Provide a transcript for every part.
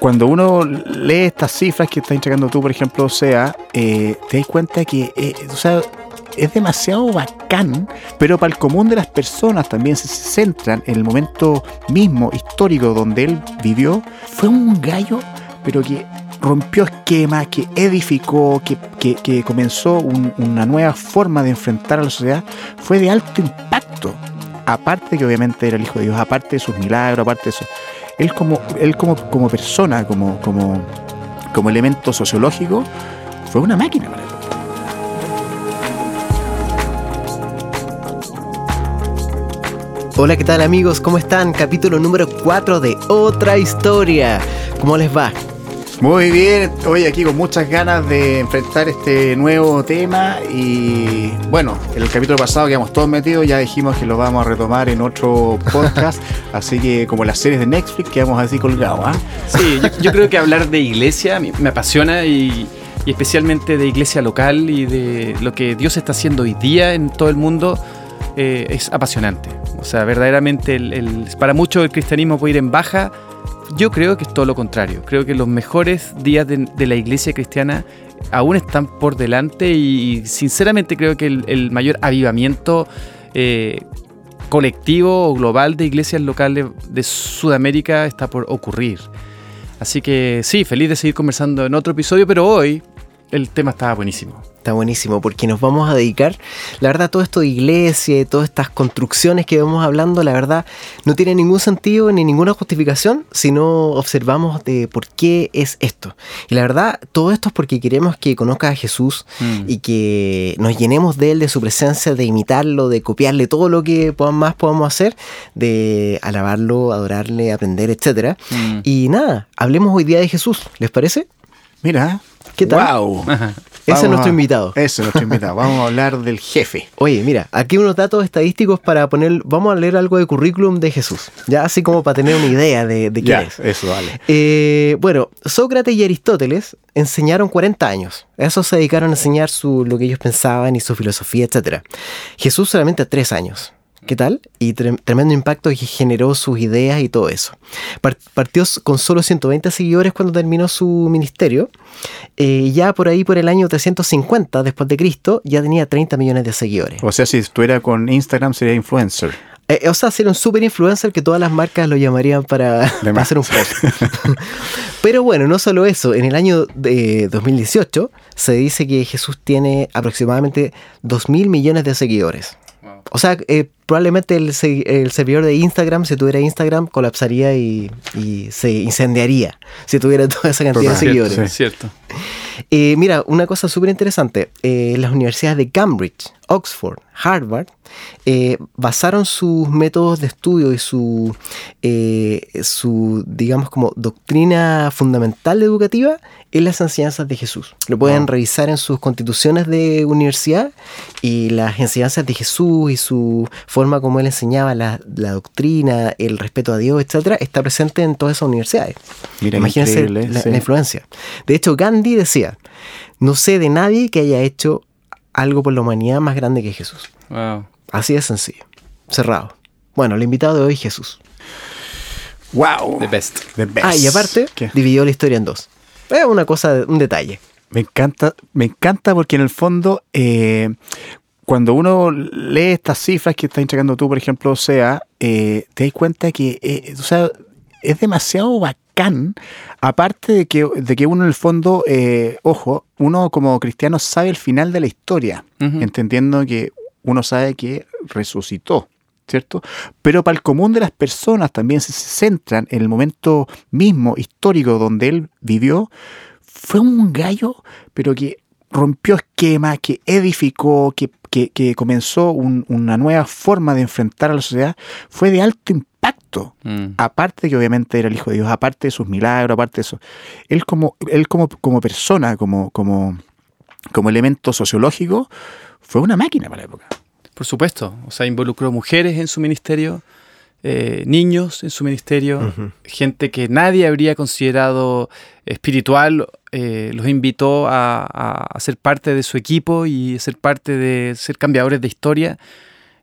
Cuando uno lee estas cifras que estás entregando tú, por ejemplo, o sea, eh, te das cuenta que eh, o sea, es demasiado bacán, pero para el común de las personas también se centran en el momento mismo histórico donde él vivió. Fue un gallo, pero que rompió esquemas, que edificó, que, que, comenzó una nueva forma de enfrentar a la sociedad, fue de alto impacto. Aparte que obviamente era el Hijo de Dios, aparte de sus milagros, aparte de eso. Él como, él como, como persona, como, como, como elemento sociológico, fue una máquina para Hola, ¿qué tal amigos? ¿Cómo están? Capítulo número 4 de Otra Historia. ¿Cómo les va? Muy bien, hoy aquí con muchas ganas de enfrentar este nuevo tema y bueno, en el capítulo pasado quedamos todos metidos, ya dijimos que lo vamos a retomar en otro podcast, así que como las series de Netflix quedamos así colgados. ¿ah? Sí, yo, creo que hablar de iglesia me apasiona y, especialmente de iglesia local y de lo que Dios está haciendo hoy día en todo el mundo eh, es apasionante. O sea, verdaderamente para muchos el cristianismo puede ir en baja yo creo que es todo lo contrario. Creo que los mejores días de, la iglesia cristiana aún están por delante y, sinceramente creo que el, mayor avivamiento eh, colectivo o global de iglesias locales de Sudamérica está por ocurrir. Así que sí, feliz de seguir conversando en otro episodio, pero hoy el tema estaba buenísimo. Está buenísimo porque nos vamos a dedicar, la verdad, todo esto de iglesia y todas estas construcciones que vamos hablando, la verdad, no tiene ningún sentido ni ninguna justificación si no observamos de por qué es esto. Y la verdad, todo esto es porque queremos que conozca a Jesús mm. y que nos llenemos de Él, de su presencia, de imitarlo, de copiarle todo lo que más podamos hacer, de alabarlo, adorarle, aprender, etc. Mm. Y nada, hablemos hoy día de Jesús, ¿les parece? Mira, ¿qué tal? ¡Wow! Ese es nuestro invitado. Ese es nuestro invitado. Vamos a hablar del jefe. Oye, mira, aquí unos datos estadísticos para poner. Vamos a leer algo de currículum de Jesús. Ya así como para tener una idea de, de quién es. Eso, vale. Eh, bueno, Sócrates y Aristóteles enseñaron 40 años. Eso se dedicaron a enseñar su, lo que ellos pensaban y su filosofía, etc. Jesús solamente 3 años. ¿Qué tal? Y tremendo impacto que generó sus ideas y todo eso. partió con solo 120 seguidores cuando terminó su ministerio. Eh, ya por ahí, por el año 350 después de Cristo, ya tenía 30 millones de seguidores. O sea, si estuviera con Instagram sería influencer. Eh, o sea, ser un super influencer que todas las marcas lo llamarían para, hacer un post. Pero bueno, no solo eso. En el año de 2018 se dice que Jesús tiene aproximadamente 2 mil millones de seguidores. O sea, eh, probablemente el, servidor de Instagram, si tuviera Instagram, colapsaría y, se incendiaría si tuviera toda esa cantidad de seguidores. Es cierto. Eh, mira, una cosa súper interesante. Eh, las universidades de Cambridge, Oxford, Harvard, eh, basaron sus métodos de estudio y su, su, digamos, como doctrina fundamental educativa en las enseñanzas de Jesús. Lo pueden revisar en sus constituciones de universidad y las enseñanzas de Jesús y su forma como él enseñaba la, doctrina, el respeto a Dios, etcétera, está presente en todas esas universidades. Mira, Imagínense la influencia. De hecho, Gandhi decía no sé de nadie que haya hecho algo por la humanidad más grande que Jesús. Así de sencillo. Cerrado. Bueno, el invitado de hoy es Jesús. Wow. The best. Ah, y aparte, dividió la historia en dos. Es una cosa, un detalle. Me encanta, me encanta porque en el fondo, eh, cuando uno lee estas cifras que estás entregando tú, por ejemplo, o sea, eh, te das cuenta que eh, o sea, es demasiado bacán, aparte de que, de que uno en el fondo, eh, ojo, uno como cristiano sabe el final de la historia, entendiendo que uno sabe que resucitó. ¿Cierto? Pero para el común de las personas también se centran en el momento mismo histórico donde él vivió. Fue un gallo, pero que rompió esquemas, que edificó, que, que, comenzó una nueva forma de enfrentar a la sociedad, fue de alto impacto Mm. Aparte que obviamente era el Hijo de Dios, aparte de sus milagros, aparte de eso. Él como, él como, como persona, como, como, como elemento sociológico, fue una máquina para la época. Por supuesto, o sea, involucró mujeres en su ministerio, eh, niños en su ministerio, gente que nadie habría considerado espiritual, eh, los invitó a, a, ser parte de su equipo y ser parte de ser cambiadores de historia.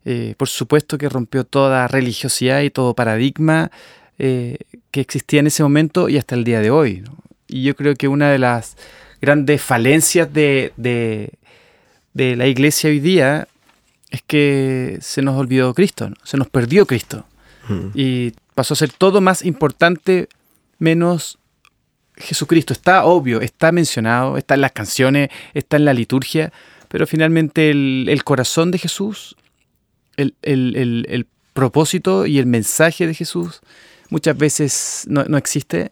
Eh, por supuesto que rompió toda religiosidad y todo paradigma que existía en ese momento y hasta el día de hoy. Y yo creo que una de las grandes falencias de, de, la iglesia hoy día es que se nos olvidó Cristo, se nos perdió Cristo. Mm. Y pasó a ser todo más importante menos Jesucristo. Está obvio, está mencionado, está en las canciones, está en la liturgia, pero finalmente el, corazón de Jesús, el, el, propósito y el mensaje de Jesús muchas veces no, existe.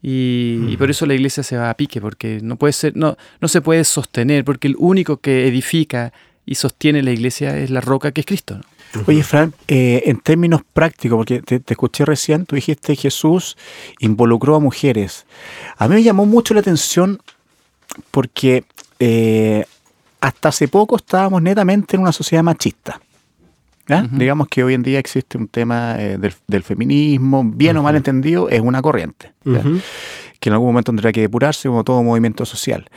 Y, por eso la iglesia se va a pique, porque no puede ser, no, no se puede sostener, porque el único que edifica y sostiene la iglesia es la roca que es Cristo. Oye, Fran, eh, en términos prácticos, porque te, escuché recién, tú dijiste Jesús involucró a mujeres. A mí me llamó mucho la atención porque eh, hasta hace poco estábamos netamente en una sociedad machista. Digamos que hoy en día existe un tema eh, del, feminismo, bien o mal entendido, es una corriente, que en algún momento tendrá que depurarse como todo movimiento social.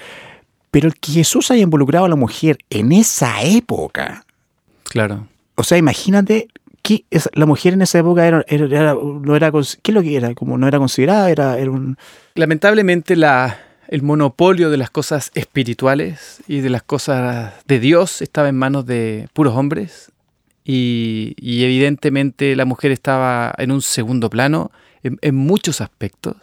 Pero el que Jesús haya involucrado a la mujer en esa época. Claro. O sea, imagínate que la mujer en esa época era, no era, ¿qué es lo que era? Como no era considerada, era, era un... Lamentablemente la, el monopolio de las cosas espirituales y de las cosas de Dios estaba en manos de puros hombres y, evidentemente la mujer estaba en un segundo plano en, muchos aspectos.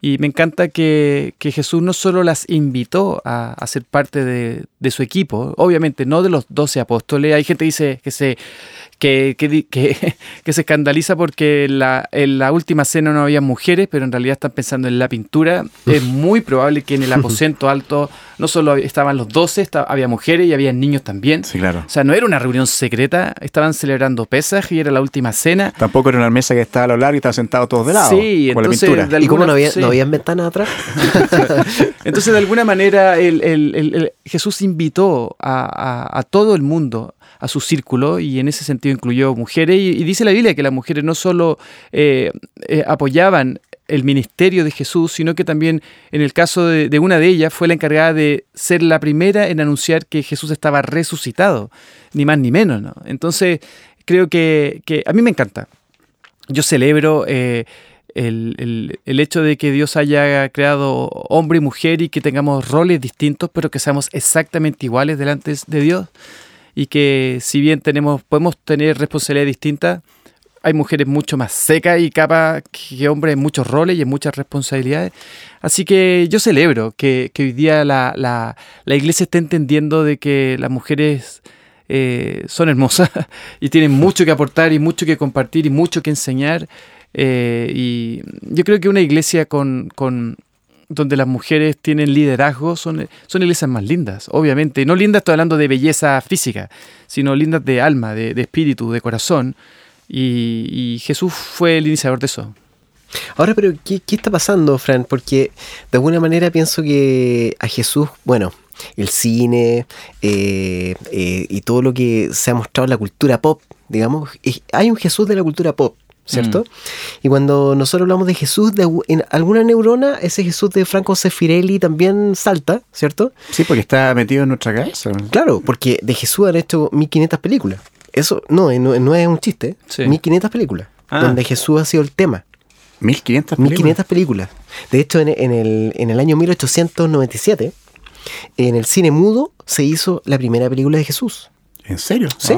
Y me encanta que, Jesús no solo las invitó a, ser parte de, de, su equipo, obviamente no de los doce apóstoles, hay gente que dice que se que, que, se escandaliza porque la, en la última cena no había mujeres, pero en realidad están pensando en la pintura. Es muy probable que en el aposento alto no solo estaban los doce, había mujeres y había niños también. Sí, claro. O sea, no era una reunión secreta, estaban celebrando Pesaj y era la última cena. Tampoco era una mesa que estaba a lo largo y estaban sentados todos de lado. Sí, entonces. ¿Y cómo no había, no ventanas atrás? entonces, de alguna manera, el, Jesús invitó a, a todo el mundo a su círculo y en ese sentido incluyó mujeres. Y, dice la Biblia que las mujeres no solo eh, eh, apoyaban el ministerio de Jesús, sino que también en el caso de, una de ellas fue la encargada de ser la primera en anunciar que Jesús estaba resucitado, ni más ni menos. ¿no? Entonces, creo que, a mí me encanta. Yo celebro eh, el, el, hecho de que Dios haya creado hombre y mujer y que tengamos roles distintos, pero que seamos exactamente iguales delante de Dios y que si bien tenemos, podemos tener responsabilidades distintas, hay mujeres mucho más secas y capas que hombres en muchos roles y en muchas responsabilidades. Así que yo celebro que, hoy día la, la, la, iglesia esté entendiendo de que las mujeres eh, son hermosas y tienen mucho que aportar y mucho que compartir y mucho que enseñar. Eh, y yo creo que una iglesia con, con, donde las mujeres tienen liderazgo son, son iglesias más lindas, obviamente. No lindas, estoy hablando de belleza física, sino lindas de alma, de, espíritu, de corazón. Y, Jesús fue el iniciador de eso. Ahora, pero ¿qué, está pasando, Fran? Porque de alguna manera pienso que a Jesús, bueno, el cine eh, eh, y todo lo que se ha mostrado en la cultura pop, digamos, hay un Jesús de la cultura pop ¿cierto? Mm. Y cuando nosotros hablamos de Jesús, de en alguna neurona, ese Jesús de Franco Sefirelli también salta, ¿cierto? Sí, porque está metido en nuestra cabeza. Claro, porque de Jesús han hecho 1500 películas. Eso no, no, es un chiste, 1500 películas, ah. donde Jesús ha sido el tema. 1500 películas. 1500 películas. De hecho, en, el, en el año 1897, en el cine mudo, se hizo la primera película de Jesús. ¿En serio? Sí.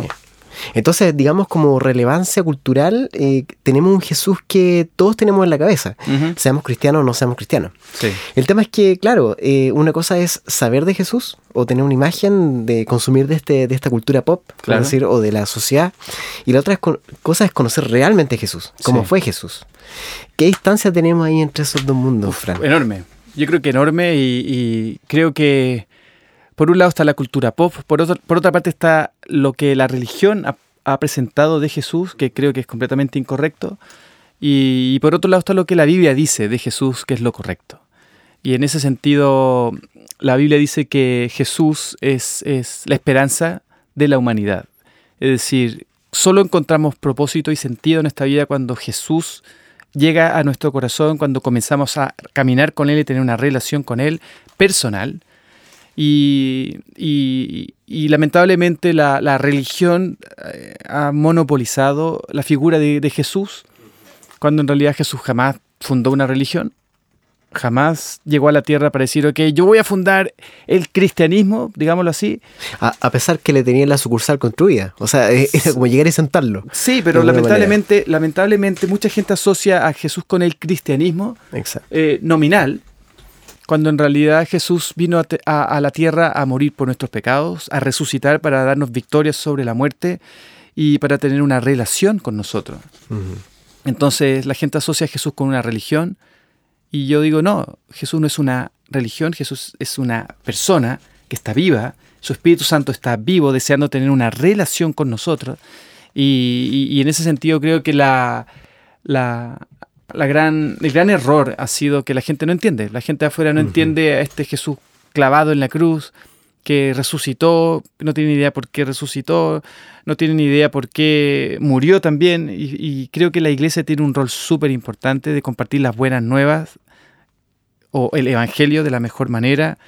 Entonces, digamos, como relevancia cultural, eh, tenemos un Jesús que todos tenemos en la cabeza, seamos cristianos o no seamos cristianos. El tema es que, claro, eh, una cosa es saber de Jesús o tener una imagen de consumir de, este, de esta cultura pop, decir, o de la sociedad, y la otra cosa es conocer realmente a Jesús, cómo fue Jesús. ¿Qué distancia tenemos ahí entre esos dos mundos, Fran? Enorme. Yo creo que enorme y creo que por un lado está la cultura pop, por, otra parte está lo que la religión ha, presentado de Jesús, que creo que es completamente incorrecto, y, por otro lado está lo que la Biblia dice de Jesús, que es lo correcto. Y en ese sentido, la Biblia dice que Jesús es, es la esperanza de la humanidad. Es decir, solo encontramos propósito y sentido en esta vida cuando Jesús llega a nuestro corazón, cuando comenzamos a caminar con Él y tener una relación con Él personal. Y, lamentablemente la, religión eh, ha monopolizado la figura de, Jesús cuando en realidad Jesús jamás fundó una religión, jamás llegó a la tierra para decir, ok, yo voy a fundar el cristianismo, digámoslo así. A, a pesar que le tenían la sucursal construida. O sea, e- era como llegar y sentarlo. Sí, pero lamentablemente, lamentablemente mucha gente asocia a Jesús con el cristianismo eh, nominal, cuando en realidad Jesús vino a, te- a- a la tierra a morir por nuestros pecados, a resucitar para darnos victorias sobre la muerte y para tener una relación con nosotros. Entonces la gente asocia a Jesús con una religión y yo digo, no, Jesús no es una religión, Jesús es una persona que está viva, su Espíritu Santo está vivo, deseando tener una relación con nosotros. Y, y- y en ese sentido creo que la, la, la gran, el gran error ha sido que la gente no entiende. La gente afuera no entiende a este Jesús clavado en la cruz, que resucitó, no tiene ni idea por qué resucitó, no tiene ni idea por qué murió también. Y, y creo que la iglesia tiene un rol súper importante de compartir las buenas nuevas o el evangelio de la mejor manera,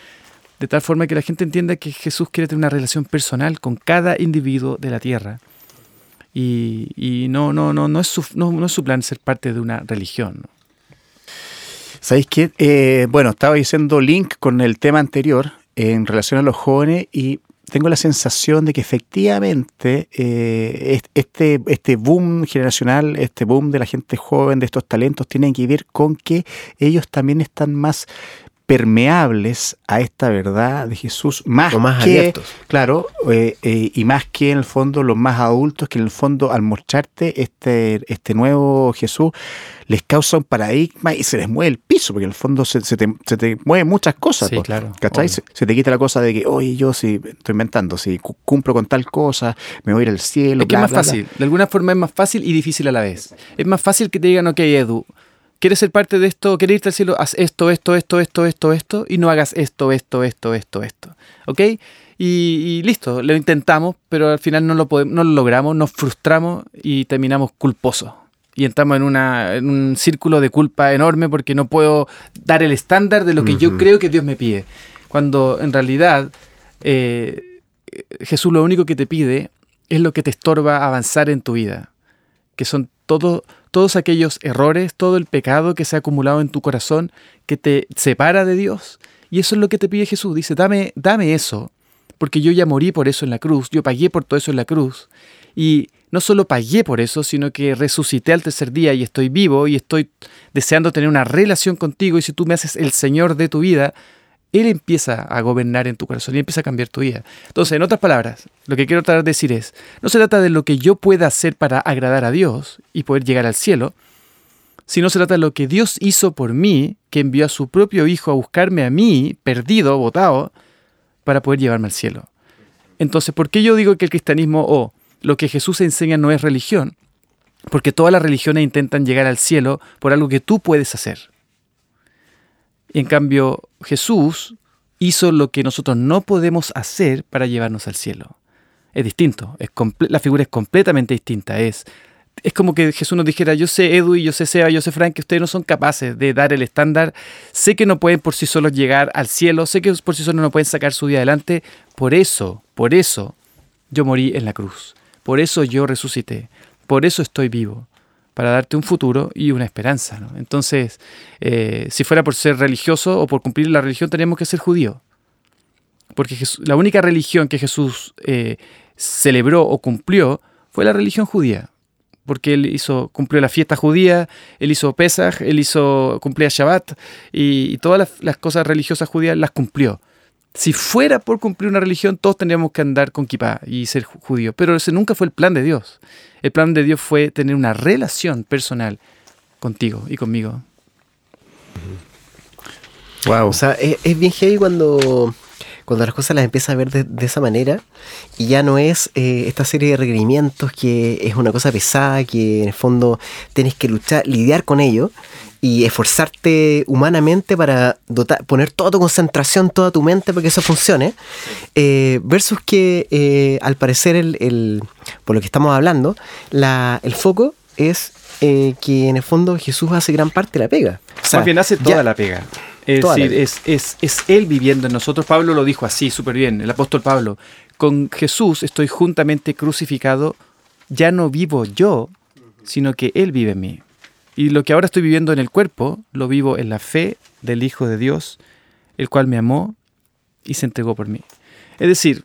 de tal forma que la gente entienda que Jesús quiere tener una relación personal con cada individuo de la tierra. Y, no, no, no, no, es su, no, es su plan ser parte de una religión. ¿Sabéis qué? Eh, bueno, estaba diciendo link con el tema anterior en relación a los jóvenes y tengo la sensación de que efectivamente eh, est- este, este boom generacional, este boom de la gente joven, de estos talentos, tiene que ver con que ellos también están más permeables a esta verdad de Jesús, más, O más que, abiertos. claro, eh, eh, y más que en el fondo los más adultos, que en el fondo al mostrarte este, este nuevo Jesús, les causa un paradigma y se les mueve el piso, porque en el fondo se, se te, se te mueven muchas cosas. Sí, claro. Se, se te quita la cosa de que, oye, yo si estoy inventando, si cu- cumplo con tal cosa, me voy a ir al cielo. Es que es más bla, bla. fácil. De alguna forma es más fácil y difícil a la vez. Es más fácil que te digan, ok, Edu, ¿quieres ser parte de esto? ¿Quieres irte al cielo? Haz esto, esto, esto, esto, esto, esto, y no hagas esto, esto, esto, esto, esto. ¿Ok? Y, y listo, lo intentamos, pero al final no lo, podemos, no lo logramos, nos frustramos y terminamos culposos. Y entramos en, una, en un círculo de culpa enorme porque no puedo dar el estándar de lo que yo creo que Dios me pide. Cuando en realidad eh, Jesús lo único que te pide es lo que te estorba avanzar en tu vida, que son todo, todos aquellos errores, todo el pecado que se ha acumulado en tu corazón, que te separa de Dios. Y eso es lo que te pide Jesús. Dice, dame, dame eso, porque yo ya morí por eso en la cruz, yo pagué por todo eso en la cruz. Y no solo pagué por eso, sino que resucité al tercer día y estoy vivo y estoy deseando tener una relación contigo. Y si tú me haces el Señor de tu vida, Él empieza a gobernar en tu corazón y empieza a cambiar tu vida. Entonces, en otras palabras, lo que quiero tratar de decir es, no se trata de lo que yo pueda hacer para agradar a Dios y poder llegar al cielo, sino se trata de lo que Dios hizo por mí, que envió a su propio Hijo a buscarme a mí, perdido, botado, para poder llevarme al cielo. Entonces, ¿por qué yo digo que el cristianismo o lo que Jesús enseña no es religión? Porque todas las religiones intentan llegar al cielo por algo que tú puedes hacer. Y en cambio, Jesús hizo lo que nosotros no podemos hacer para llevarnos al cielo. Es distinto, la figura es completamente distinta. Es, es como que Jesús nos dijera, yo sé Edu y yo sé Seba, yo sé Frank, que ustedes no son capaces de dar el estándar. Sé que no pueden por sí solos llegar al cielo, sé que por sí solos no pueden sacar su vida adelante. Por eso, por eso yo morí en la cruz. Por eso yo resucité. Por eso estoy vivo. Para darte un futuro y una esperanza. Entonces, eh, si fuera por ser religioso o por cumplir la religión, teníamos que ser judíos. Porque la única religión que Jesús eh, celebró o cumplió fue la religión judía. Porque él hizo, cumplió la fiesta judía, él hizo Pesaj, él hizo, cumplía Shabbat y, y todas las cosas religiosas judías las cumplió. Si fuera por cumplir una religión, todos tendríamos que andar con kippah y ser ju- judíos. Pero ese nunca fue el plan de Dios. El plan de Dios fue tener una relación personal contigo y conmigo. Wow. O sea, es, es bien heavy cuando, cuando las cosas las empiezas a ver de, de esa manera y ya no es eh, esta serie de requerimientos que es una cosa pesada, que en el fondo tienes que luchar, lidiar con ello y esforzarte humanamente para dotar, poner toda tu concentración, toda tu mente para que eso funcione, eh, versus que eh, al parecer, el, el- por lo que estamos hablando, la, el foco es eh, que en el fondo Jesús hace gran parte de la pega. O sea, Más bien hace ya- toda la pega. Es decir, es, es, es Él viviendo en nosotros. Pablo lo dijo así, súper bien, el apóstol Pablo. Con Jesús estoy juntamente crucificado, ya no vivo yo, sino que Él vive en mí. Y lo que ahora estoy viviendo en el cuerpo, lo vivo en la fe del Hijo de Dios, el cual me amó y se entregó por mí. Es decir,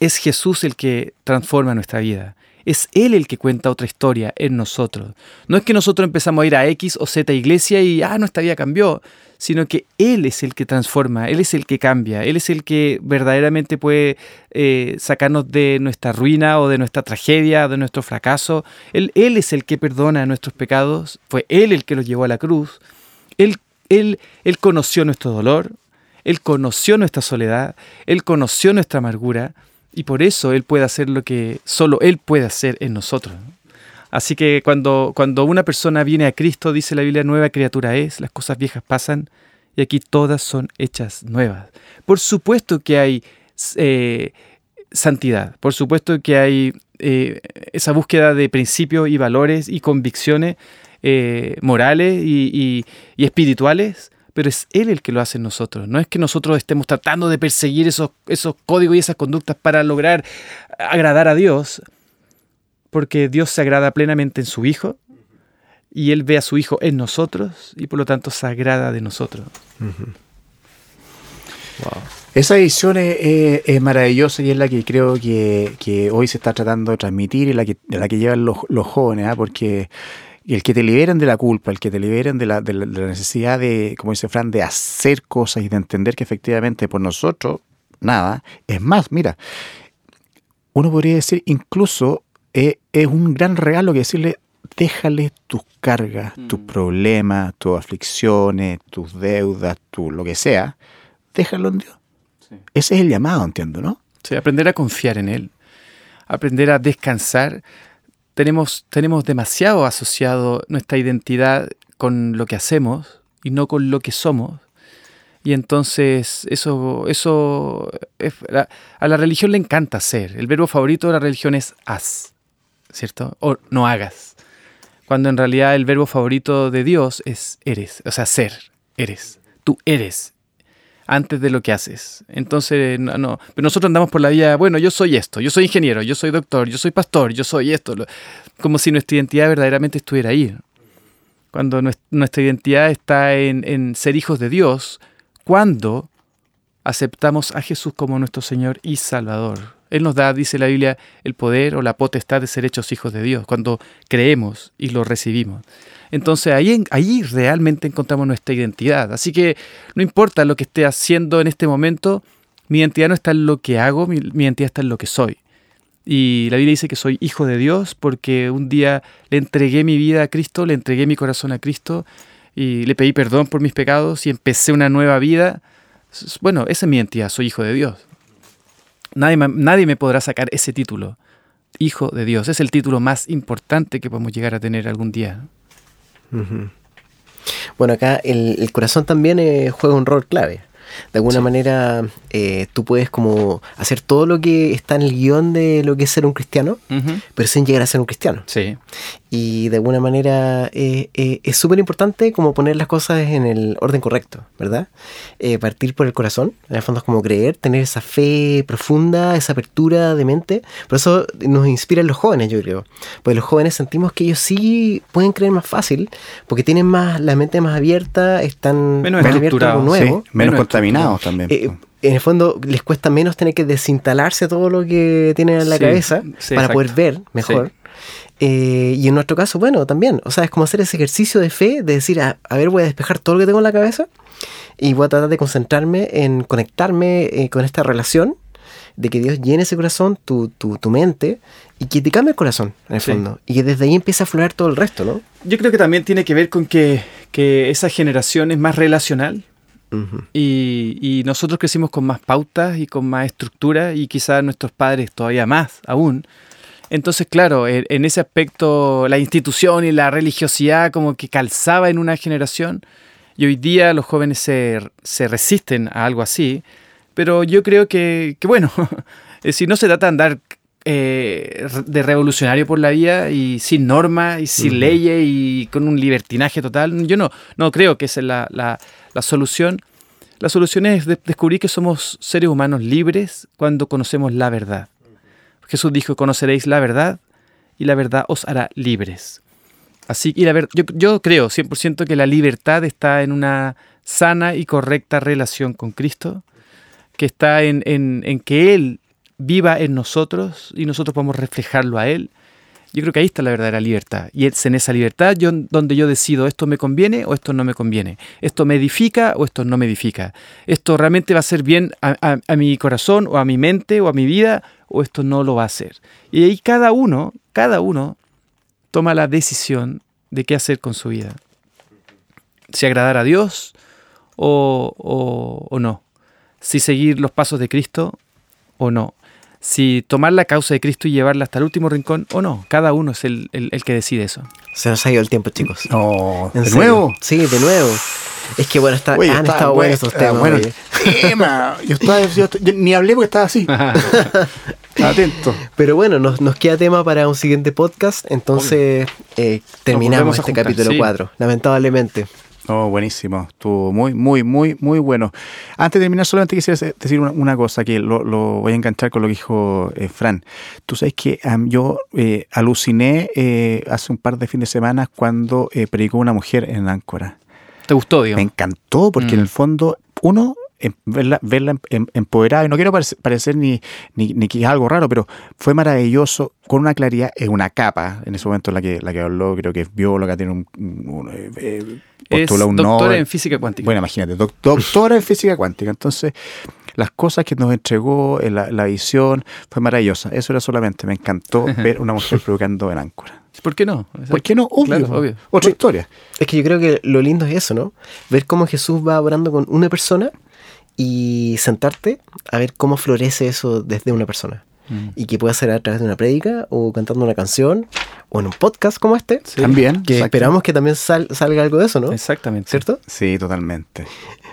es Jesús el que transforma nuestra vida. Es Él el que cuenta otra historia en nosotros. No es que nosotros empezamos a ir a X o Z iglesia y, ah, nuestra vida cambió, sino que Él es el que transforma, Él es el que cambia, Él es el que verdaderamente puede eh, sacarnos de nuestra ruina o de nuestra tragedia, de nuestro fracaso. Él, él es el que perdona nuestros pecados, fue Él el que los llevó a la cruz. Él, él, él conoció nuestro dolor, Él conoció nuestra soledad, Él conoció nuestra amargura y por eso Él puede hacer lo que solo Él puede hacer en nosotros. Así que cuando, cuando una persona viene a Cristo, dice la Biblia, nueva criatura es, las cosas viejas pasan y aquí todas son hechas nuevas. Por supuesto que hay eh, santidad, por supuesto que hay eh, esa búsqueda de principios y valores y convicciones eh, morales y, y espirituales pero es Él el que lo hace en nosotros. No es que nosotros estemos tratando de perseguir esos, esos códigos y esas conductas para lograr agradar a Dios, porque Dios se agrada plenamente en su Hijo y Él ve a su Hijo en nosotros y por lo tanto se agrada de nosotros. Esa visión es, maravillosa y es la que creo que, hoy se está tratando de transmitir y la que, la que llevan los, jóvenes, ¿ah? porque y el que te liberen de la culpa, el que te liberen de la, de la, necesidad de, como dice Fran, de hacer cosas y de entender que efectivamente por nosotros nada. Es más, mira, uno podría decir incluso eh, es un gran regalo que decirle, déjale tus cargas, tus mm. problemas, tus aflicciones, tus deudas, tu lo que sea, déjalo en Dios. Ese es el llamado, entiendo, ¿no? Sí, aprender a confiar en Él, aprender a descansar tenemos, tenemos demasiado asociado nuestra identidad con lo que hacemos y no con lo que somos. Y entonces eso, eso a la religión le encanta ser. El verbo favorito de la religión es haz, ¿cierto? O no hagas. Cuando en realidad el verbo favorito de Dios es eres, o sea, ser, eres. Tú eres antes de lo que haces. Entonces, no, no, pero nosotros andamos por la vía, bueno, yo soy esto, yo soy ingeniero, yo soy doctor, yo soy pastor, yo soy esto, como si nuestra identidad verdaderamente estuviera ahí. Cuando nuestra identidad está en, en ser hijos de Dios, cuando aceptamos a Jesús como nuestro Señor y Salvador. Él nos da, dice la Biblia, el poder o la potestad de ser hechos hijos de Dios, cuando creemos y lo recibimos. Entonces ahí, realmente encontramos nuestra identidad. Así que no importa lo que esté haciendo en este momento, mi identidad no está en lo que hago, mi, identidad está en lo que soy. Y la Biblia dice que soy hijo de Dios porque un día le entregué mi vida a Cristo, le entregué mi corazón a Cristo y le pedí perdón por mis pecados y empecé una nueva vida. Bueno, esa es mi identidad, soy hijo de Dios. Nadie, nadie me podrá sacar ese título. Hijo de Dios. Es el título más importante que podemos llegar a tener algún día. Bueno, acá el, corazón también eh, juega un rol clave. De alguna manera, eh, tú puedes como hacer todo lo que está en el guion de lo que es ser un cristiano, pero sin llegar a ser un cristiano. Sí. Y de alguna manera eh, eh, es súper importante como poner las cosas en el orden correcto, ¿verdad? partir por el corazón, en el fondo es como creer, tener esa fe profunda, esa apertura de mente. Por eso nos inspiran los jóvenes, yo creo. Porque los jóvenes sentimos que ellos sí pueden creer más fácil, porque tienen más la mente más abierta, están menos más abiertos nuevo. menos, también. Eh, en el fondo les cuesta menos tener que desinstalarse todo lo que tienen en la cabeza para poder ver mejor. Eh, y en nuestro caso, bueno, también, o sea, es como hacer ese ejercicio de fe, de decir, a, ver, voy a despejar todo lo que tengo en la cabeza y voy a tratar de concentrarme en conectarme eh, con esta relación, de que Dios llene ese corazón, tu, tu, tu mente, y que te cambie el corazón, en el fondo. Y que desde ahí empieza a fluir todo el resto, ¿no? Yo creo que también tiene que ver con que, que esa generación es más relacional y, nosotros crecimos con más pautas y con más estructura y quizás nuestros padres todavía más aún. Entonces, claro, en, ese aspecto la institución y la religiosidad como que calzaba en una generación y hoy día los jóvenes se, resisten a algo así, pero yo creo que, bueno, si no se trata de andar eh, de revolucionario por la vida y sin normas y sin leyes y con un libertinaje total. Yo no, no creo que esa es la, la, solución. La solución es descubrir que somos seres humanos libres cuando conocemos la verdad. Jesús dijo, conoceréis la verdad y la verdad os hará libres. Así ver- yo, yo creo 100% que la libertad está en una sana y correcta relación con Cristo, que está en- en que Él viva en nosotros y nosotros podemos reflejarlo a Él. Yo creo que ahí está la verdadera libertad. Y es en esa libertad yo, donde yo decido esto me conviene o esto no me conviene. Esto me edifica o esto no me edifica. Esto realmente va a hacer bien a, a- a mi corazón o a mi mente o a mi vida o esto no lo va a hacer. Y ahí cada uno, cada uno toma la decisión de qué hacer con su vida. Si agradar a Dios o, o- o no. Si seguir los pasos de Cristo o no. Si tomar la causa de Cristo y llevarla hasta el último rincón o no. Cada uno es el, el- el que decide eso. Se nos ha ido el tiempo, chicos. No, ¿En ¿de serio? nuevo? Sí, de nuevo. Es que bueno, está, Oye, han está estado bueno, buenos estos está temas. bueno oye. el tema. Yo, estaba, yo, yo ni hablé porque estaba así. Atento. Pero bueno, nos, nos queda tema para un siguiente podcast. Entonces eh, terminamos este juntar, capítulo sí. 4. Lamentablemente. Oh, buenísimo. Estuvo muy, muy, muy, muy bueno. Antes de terminar, solamente quisiera decir una, una cosa que lo, lo voy a enganchar con lo que dijo eh, Fran. Tú sabes que yo eh, aluciné eh, hace un par de fines de semana cuando predicó una mujer en Áncora. ¿Te gustó, Me digamos? encantó porque Mm. en el fondo, uno, verla, verla em- em- empoderada, y no quiero parece- parecer ni, ni, ni que es algo raro, pero fue maravilloso, con una claridad, es una capa, en ese momento la que, la que habló, creo que es bióloga, tiene un, un- eh, eh, Es postuló un doctora Nobel. en física cuántica. Bueno, imagínate, doc- doctora en física cuántica. Entonces, las cosas que nos entregó, eh, la, la visión, fue maravillosa. Eso era solamente, me encantó ver una mujer provocando en Áncora. ¿Por qué no? ¿Por qué no? Obvio. Claro, obvio. Otra historia. Es que yo creo que lo lindo es eso, ¿no? Ver cómo Jesús va orando con una persona y sentarte a ver cómo florece eso desde una persona. Mm. Y que puede ser a través de una prédica o cantando una canción o en un podcast como este. Sí, También. Que esperamos que también sal- salga algo de eso, ¿no? Exactamente. ¿Cierto? Sí, totalmente.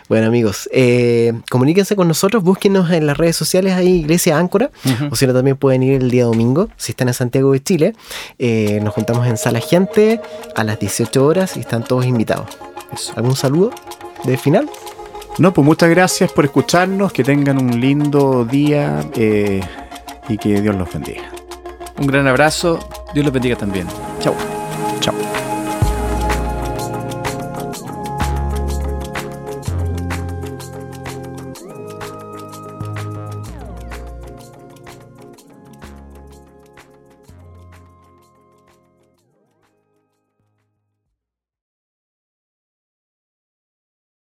Bueno amigos, eh, comuníquense con nosotros, búsquenos en las redes sociales ahí, Iglesia Áncora, o si no también pueden ir el día domingo, si están en Santiago de Chile. Eh, nos juntamos en Sala Gente a las 18 horas y están todos invitados. Eso. ¿Algún saludo de final? No, pues muchas gracias por escucharnos, que tengan un lindo día eh, y que Dios los bendiga. Un gran abrazo. Dios los bendiga también. Chao.